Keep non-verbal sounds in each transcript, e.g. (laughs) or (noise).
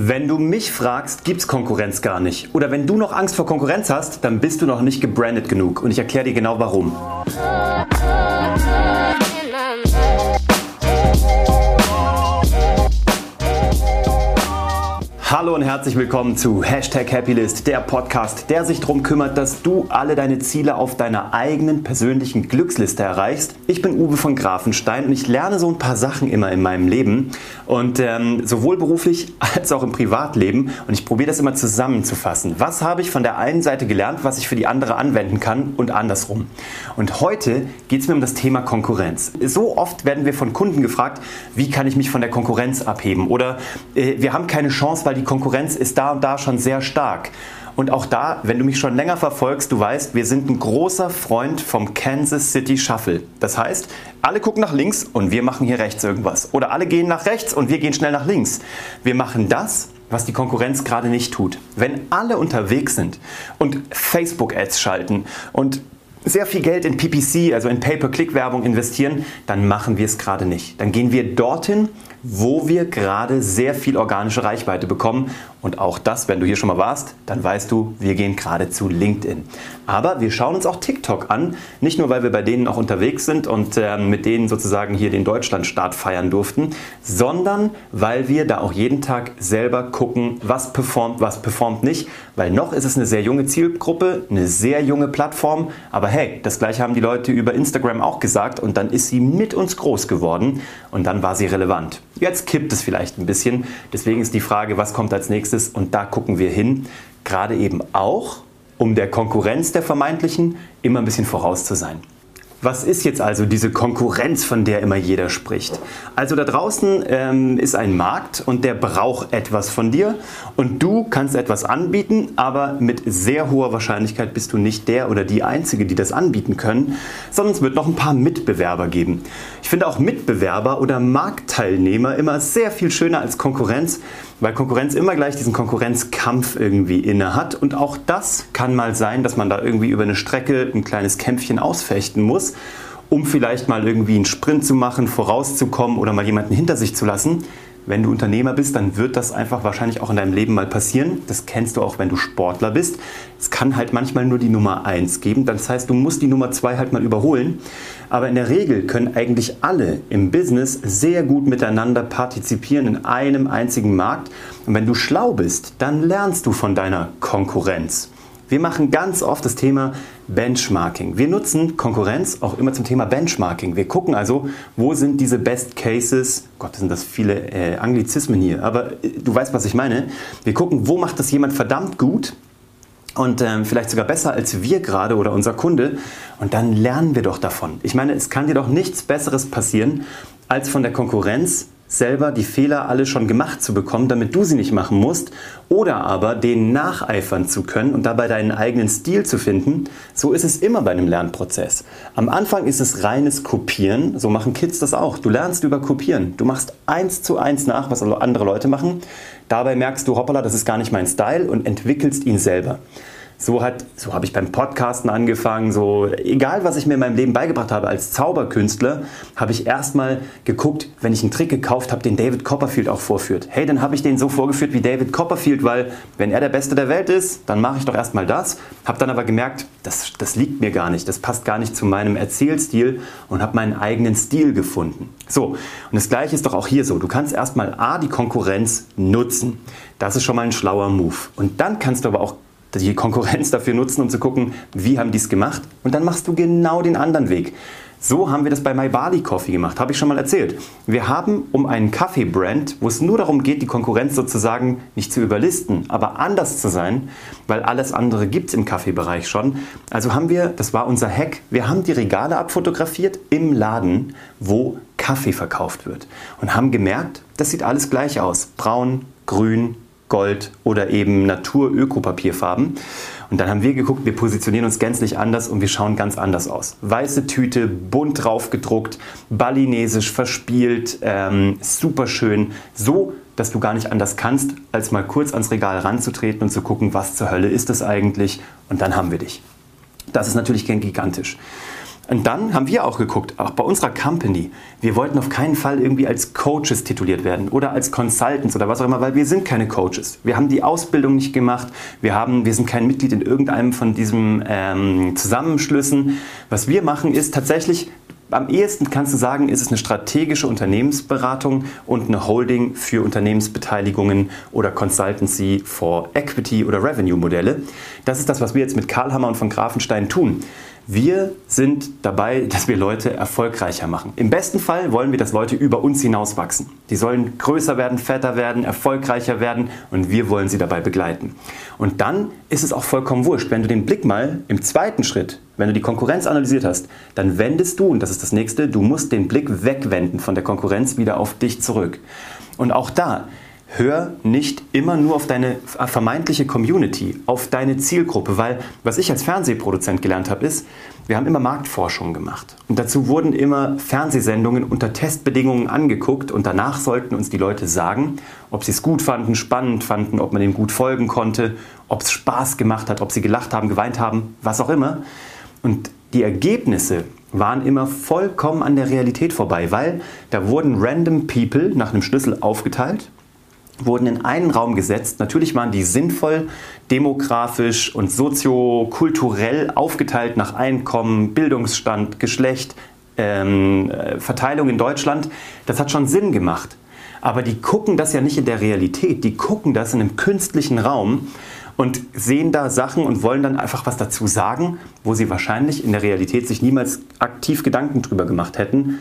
Wenn du mich fragst, gibt es Konkurrenz gar nicht. Oder wenn du noch Angst vor Konkurrenz hast, dann bist du noch nicht gebrandet genug. Und ich erkläre dir genau warum. Hallo und herzlich willkommen zu Hashtag Happylist, der Podcast, der sich darum kümmert, dass du alle deine Ziele auf deiner eigenen persönlichen Glücksliste erreichst. Ich bin Uwe von Grafenstein und ich lerne so ein paar Sachen immer in meinem Leben und ähm, sowohl beruflich als auch im Privatleben und ich probiere das immer zusammenzufassen. Was habe ich von der einen Seite gelernt, was ich für die andere anwenden kann und andersrum. Und heute geht es mir um das Thema Konkurrenz. So oft werden wir von Kunden gefragt, wie kann ich mich von der Konkurrenz abheben oder äh, wir haben keine Chance, weil die Konkurrenz ist da und da schon sehr stark. Und auch da, wenn du mich schon länger verfolgst, du weißt, wir sind ein großer Freund vom Kansas City Shuffle. Das heißt, alle gucken nach links und wir machen hier rechts irgendwas. Oder alle gehen nach rechts und wir gehen schnell nach links. Wir machen das, was die Konkurrenz gerade nicht tut. Wenn alle unterwegs sind und Facebook-Ads schalten und sehr viel Geld in PPC, also in Pay-per-Click-Werbung investieren, dann machen wir es gerade nicht. Dann gehen wir dorthin, wo wir gerade sehr viel organische Reichweite bekommen. Und auch das, wenn du hier schon mal warst, dann weißt du, wir gehen gerade zu LinkedIn. Aber wir schauen uns auch TikTok an, nicht nur weil wir bei denen auch unterwegs sind und äh, mit denen sozusagen hier den Deutschlandstart feiern durften, sondern weil wir da auch jeden Tag selber gucken, was performt, was performt nicht. Weil noch ist es eine sehr junge Zielgruppe, eine sehr junge Plattform. Aber hey, das gleiche haben die Leute über Instagram auch gesagt und dann ist sie mit uns groß geworden und dann war sie relevant. Jetzt kippt es vielleicht ein bisschen. Deswegen ist die Frage, was kommt als nächstes? Und da gucken wir hin. Gerade eben auch, um der Konkurrenz der vermeintlichen immer ein bisschen voraus zu sein. Was ist jetzt also diese Konkurrenz, von der immer jeder spricht? Also da draußen ähm, ist ein Markt und der braucht etwas von dir und du kannst etwas anbieten, aber mit sehr hoher Wahrscheinlichkeit bist du nicht der oder die Einzige, die das anbieten können, sondern es wird noch ein paar Mitbewerber geben. Ich finde auch Mitbewerber oder Marktteilnehmer immer sehr viel schöner als Konkurrenz, weil Konkurrenz immer gleich diesen Konkurrenzkampf irgendwie inne hat. Und auch das kann mal sein, dass man da irgendwie über eine Strecke ein kleines Kämpfchen ausfechten muss, um vielleicht mal irgendwie einen Sprint zu machen, vorauszukommen oder mal jemanden hinter sich zu lassen wenn du Unternehmer bist, dann wird das einfach wahrscheinlich auch in deinem Leben mal passieren. Das kennst du auch, wenn du Sportler bist. Es kann halt manchmal nur die Nummer 1 geben. Das heißt, du musst die Nummer 2 halt mal überholen. Aber in der Regel können eigentlich alle im Business sehr gut miteinander partizipieren in einem einzigen Markt. Und wenn du schlau bist, dann lernst du von deiner Konkurrenz. Wir machen ganz oft das Thema Benchmarking. Wir nutzen Konkurrenz auch immer zum Thema Benchmarking. Wir gucken also, wo sind diese Best Cases, Gott, sind das viele äh, Anglizismen hier, aber äh, du weißt, was ich meine. Wir gucken, wo macht das jemand verdammt gut und ähm, vielleicht sogar besser als wir gerade oder unser Kunde. Und dann lernen wir doch davon. Ich meine, es kann dir doch nichts Besseres passieren, als von der Konkurrenz selber die Fehler alle schon gemacht zu bekommen, damit du sie nicht machen musst, oder aber denen nacheifern zu können und dabei deinen eigenen Stil zu finden, so ist es immer bei einem Lernprozess. Am Anfang ist es reines Kopieren, so machen Kids das auch. Du lernst über Kopieren. Du machst eins zu eins nach, was andere Leute machen. Dabei merkst du, hoppala, das ist gar nicht mein Style und entwickelst ihn selber. So, so habe ich beim Podcasten angefangen. So, egal, was ich mir in meinem Leben beigebracht habe als Zauberkünstler, habe ich erstmal geguckt, wenn ich einen Trick gekauft habe, den David Copperfield auch vorführt. Hey, dann habe ich den so vorgeführt wie David Copperfield, weil wenn er der Beste der Welt ist, dann mache ich doch erstmal das. Habe dann aber gemerkt, das, das liegt mir gar nicht, das passt gar nicht zu meinem Erzählstil und habe meinen eigenen Stil gefunden. So, und das gleiche ist doch auch hier so. Du kannst erstmal A, die Konkurrenz nutzen. Das ist schon mal ein schlauer Move. Und dann kannst du aber auch die Konkurrenz dafür nutzen, um zu gucken, wie haben die es gemacht. Und dann machst du genau den anderen Weg. So haben wir das bei My Barley Coffee gemacht, habe ich schon mal erzählt. Wir haben um einen Kaffeebrand, wo es nur darum geht, die Konkurrenz sozusagen nicht zu überlisten, aber anders zu sein, weil alles andere gibt es im Kaffeebereich schon. Also haben wir, das war unser Hack, wir haben die Regale abfotografiert im Laden, wo Kaffee verkauft wird. Und haben gemerkt, das sieht alles gleich aus. Braun, grün, Gold oder eben Natur-Ökopapierfarben. Und dann haben wir geguckt, wir positionieren uns gänzlich anders und wir schauen ganz anders aus. Weiße Tüte, bunt drauf gedruckt, balinesisch, verspielt, ähm, super schön. So, dass du gar nicht anders kannst, als mal kurz ans Regal ranzutreten und zu gucken, was zur Hölle ist das eigentlich. Und dann haben wir dich. Das ist natürlich gigantisch. Und dann haben wir auch geguckt, auch bei unserer Company, wir wollten auf keinen Fall irgendwie als Coaches tituliert werden oder als Consultants oder was auch immer, weil wir sind keine Coaches. Wir haben die Ausbildung nicht gemacht, wir, haben, wir sind kein Mitglied in irgendeinem von diesen ähm, Zusammenschlüssen. Was wir machen ist tatsächlich, am ehesten kannst du sagen, ist es eine strategische Unternehmensberatung und eine Holding für Unternehmensbeteiligungen oder Consultancy for Equity oder Revenue Modelle. Das ist das, was wir jetzt mit Karl Hammer und von Grafenstein tun. Wir sind dabei, (laughs) dass wir Leute erfolgreicher machen. Im besten Fall wollen wir, dass Leute über uns hinaus wachsen. Die sollen größer werden, fetter werden, erfolgreicher werden und wir wollen sie dabei begleiten. Und dann ist es auch vollkommen wurscht, wenn du den Blick mal im zweiten Schritt, wenn du die Konkurrenz analysiert hast, dann wendest du, und das ist das nächste, du musst den Blick wegwenden von der Konkurrenz wieder auf dich zurück. Und auch da, hör nicht immer nur auf deine vermeintliche Community, auf deine Zielgruppe, weil was ich als Fernsehproduzent gelernt habe, ist, wir haben immer Marktforschung gemacht. Und dazu wurden immer Fernsehsendungen unter Testbedingungen angeguckt und danach sollten uns die Leute sagen, ob sie es gut fanden, spannend fanden, ob man dem gut folgen konnte, ob es Spaß gemacht hat, ob sie gelacht haben, geweint haben, was auch immer. Und die Ergebnisse waren immer vollkommen an der Realität vorbei, weil da wurden random People nach einem Schlüssel aufgeteilt wurden in einen Raum gesetzt. Natürlich waren die sinnvoll, demografisch und soziokulturell aufgeteilt nach Einkommen, Bildungsstand, Geschlecht, ähm, äh, Verteilung in Deutschland. Das hat schon Sinn gemacht. Aber die gucken das ja nicht in der Realität, die gucken das in einem künstlichen Raum und sehen da Sachen und wollen dann einfach was dazu sagen, wo sie wahrscheinlich in der Realität sich niemals aktiv Gedanken drüber gemacht hätten,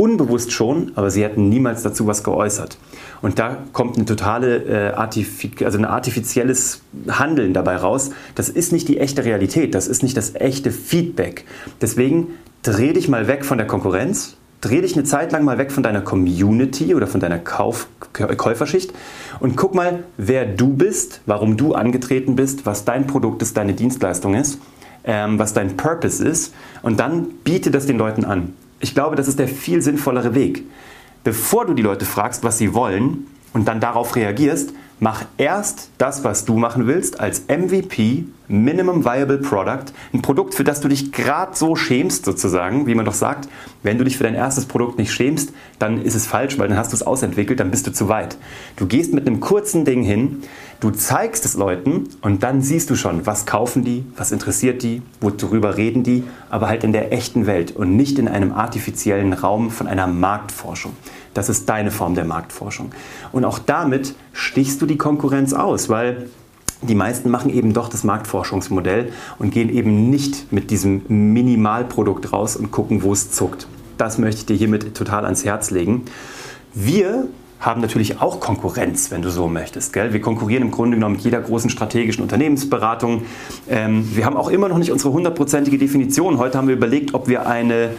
unbewusst schon, aber sie hätten niemals dazu was geäußert. Und da kommt eine totale, äh, artific also ein artifizielles Handeln dabei raus. Das ist nicht die echte Realität, das ist nicht das echte Feedback. Deswegen dreh dich mal weg von der Konkurrenz, dreh dich eine Zeit lang mal weg von deiner Community oder von deiner Kauf Käuferschicht und guck mal, wer du bist, warum du angetreten bist, was dein Produkt ist, deine Dienstleistung ist, ähm, was dein Purpose ist und dann biete das den Leuten an. Ich glaube, das ist der viel sinnvollere Weg. Bevor du die Leute fragst, was sie wollen und dann darauf reagierst, mach erst das, was du machen willst, als MVP, Minimum Viable Product, ein Produkt, für das du dich gerade so schämst, sozusagen, wie man doch sagt. Wenn du dich für dein erstes Produkt nicht schämst, dann ist es falsch, weil dann hast du es ausentwickelt, dann bist du zu weit. Du gehst mit einem kurzen Ding hin, du zeigst es Leuten und dann siehst du schon, was kaufen die, was interessiert die, worüber reden die, aber halt in der echten Welt und nicht in einem artifiziellen Raum von einer Marktforschung. Das ist deine Form der Marktforschung. Und auch damit stichst du die Konkurrenz aus, weil die meisten machen eben doch das Marktforschungsmodell und gehen eben nicht mit diesem Minimalprodukt raus und gucken, wo es zuckt. Das möchte ich dir hiermit total ans Herz legen. Wir haben natürlich auch Konkurrenz, wenn du so möchtest. Gell? Wir konkurrieren im Grunde genommen mit jeder großen strategischen Unternehmensberatung. Ähm, wir haben auch immer noch nicht unsere hundertprozentige Definition. Heute haben wir überlegt, ob wir eine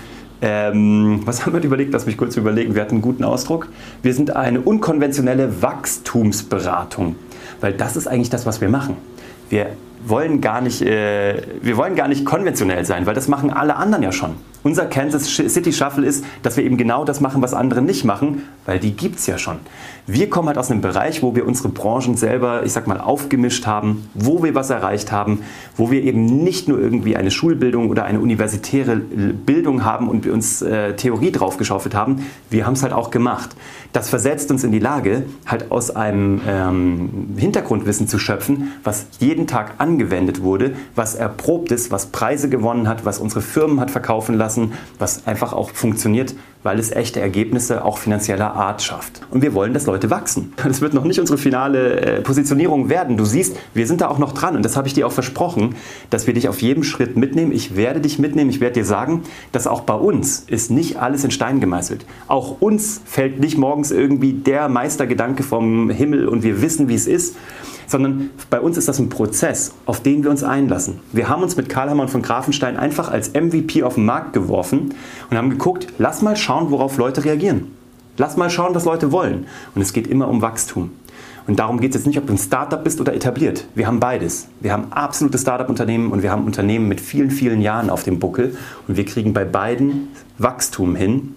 ähm, was haben wir überlegt? Lass mich kurz überlegen. Wir hatten einen guten Ausdruck. Wir sind eine unkonventionelle Wachstumsberatung, weil das ist eigentlich das, was wir machen. Wir wollen gar nicht, äh, wir wollen gar nicht konventionell sein, weil das machen alle anderen ja schon. Unser Kansas City Shuffle ist, dass wir eben genau das machen, was andere nicht machen, weil die gibt es ja schon. Wir kommen halt aus einem Bereich, wo wir unsere Branchen selber, ich sag mal, aufgemischt haben, wo wir was erreicht haben, wo wir eben nicht nur irgendwie eine Schulbildung oder eine universitäre Bildung haben und wir uns äh, Theorie draufgeschaufelt haben. Wir haben es halt auch gemacht. Das versetzt uns in die Lage, halt aus einem ähm, Hintergrundwissen zu schöpfen, was jeden Tag angewendet wurde, was erprobt ist, was Preise gewonnen hat, was unsere Firmen hat verkaufen lassen lassen, was einfach auch funktioniert, weil es echte Ergebnisse auch finanzieller Art schafft. Und wir wollen, dass Leute wachsen. (laughs) Das wird noch nicht unsere finale äh, Positionierung werden. Du siehst, wir sind da auch noch dran und das habe ich dir auch versprochen, dass wir dich auf jedem Schritt mitnehmen. Ich werde dich mitnehmen. Ich werde dir sagen, dass auch bei uns ist nicht alles in Stein gemeißelt. Auch uns fällt nicht morgens irgendwie der Meistergedanke vom Himmel und wir wissen, wie es ist sondern bei uns ist das ein Prozess, auf den wir uns einlassen. Wir haben uns mit Karl Hammer von Grafenstein einfach als MVP auf den Markt geworfen und haben geguckt, lass mal schauen, worauf Leute reagieren. Lass mal schauen, was Leute wollen. Und es geht immer um Wachstum. Und darum geht es jetzt nicht, ob du ein Startup bist oder etabliert. Wir haben beides. Wir haben absolute Startup-Unternehmen und wir haben Unternehmen mit vielen, vielen Jahren auf dem Buckel. Und wir kriegen bei beiden Wachstum hin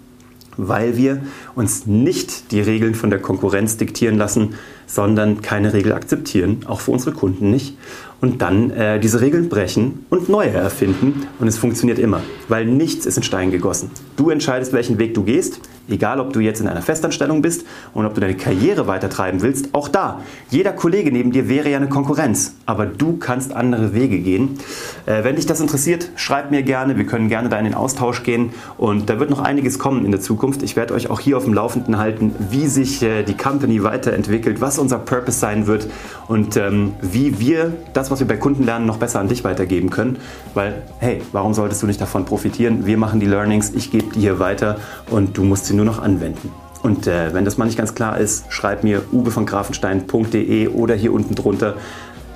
weil wir uns nicht die Regeln von der Konkurrenz diktieren lassen, sondern keine Regel akzeptieren, auch für unsere Kunden nicht. Und dann äh, diese Regeln brechen und neue erfinden. Und es funktioniert immer, weil nichts ist in Stein gegossen. Du entscheidest, welchen Weg du gehst. Egal, ob du jetzt in einer Festanstellung bist und ob du deine Karriere weitertreiben willst, auch da. Jeder Kollege neben dir wäre ja eine Konkurrenz, aber du kannst andere Wege gehen. Äh, wenn dich das interessiert, schreib mir gerne. Wir können gerne da in den Austausch gehen und da wird noch einiges kommen in der Zukunft. Ich werde euch auch hier auf dem Laufenden halten, wie sich äh, die Company weiterentwickelt, was unser Purpose sein wird und ähm, wie wir das, was wir bei Kunden lernen, noch besser an dich weitergeben können. Weil, hey, warum solltest du nicht davon profitieren? Wir machen die Learnings, ich gebe die hier weiter und du musst sie nur noch anwenden. Und äh, wenn das mal nicht ganz klar ist, schreib mir uwe von grafenstein.de oder hier unten drunter.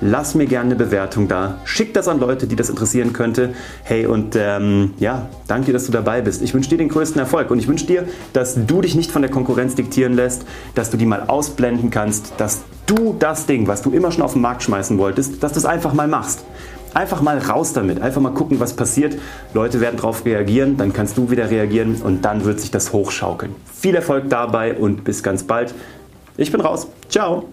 Lass mir gerne eine Bewertung da. Schick das an Leute, die das interessieren könnte. Hey, und ähm, ja, danke dir, dass du dabei bist. Ich wünsche dir den größten Erfolg und ich wünsche dir, dass du dich nicht von der Konkurrenz diktieren lässt, dass du die mal ausblenden kannst, dass du das Ding, was du immer schon auf den Markt schmeißen wolltest, dass du es einfach mal machst. Einfach mal raus damit, einfach mal gucken, was passiert. Leute werden darauf reagieren, dann kannst du wieder reagieren und dann wird sich das hochschaukeln. Viel Erfolg dabei und bis ganz bald. Ich bin raus. Ciao.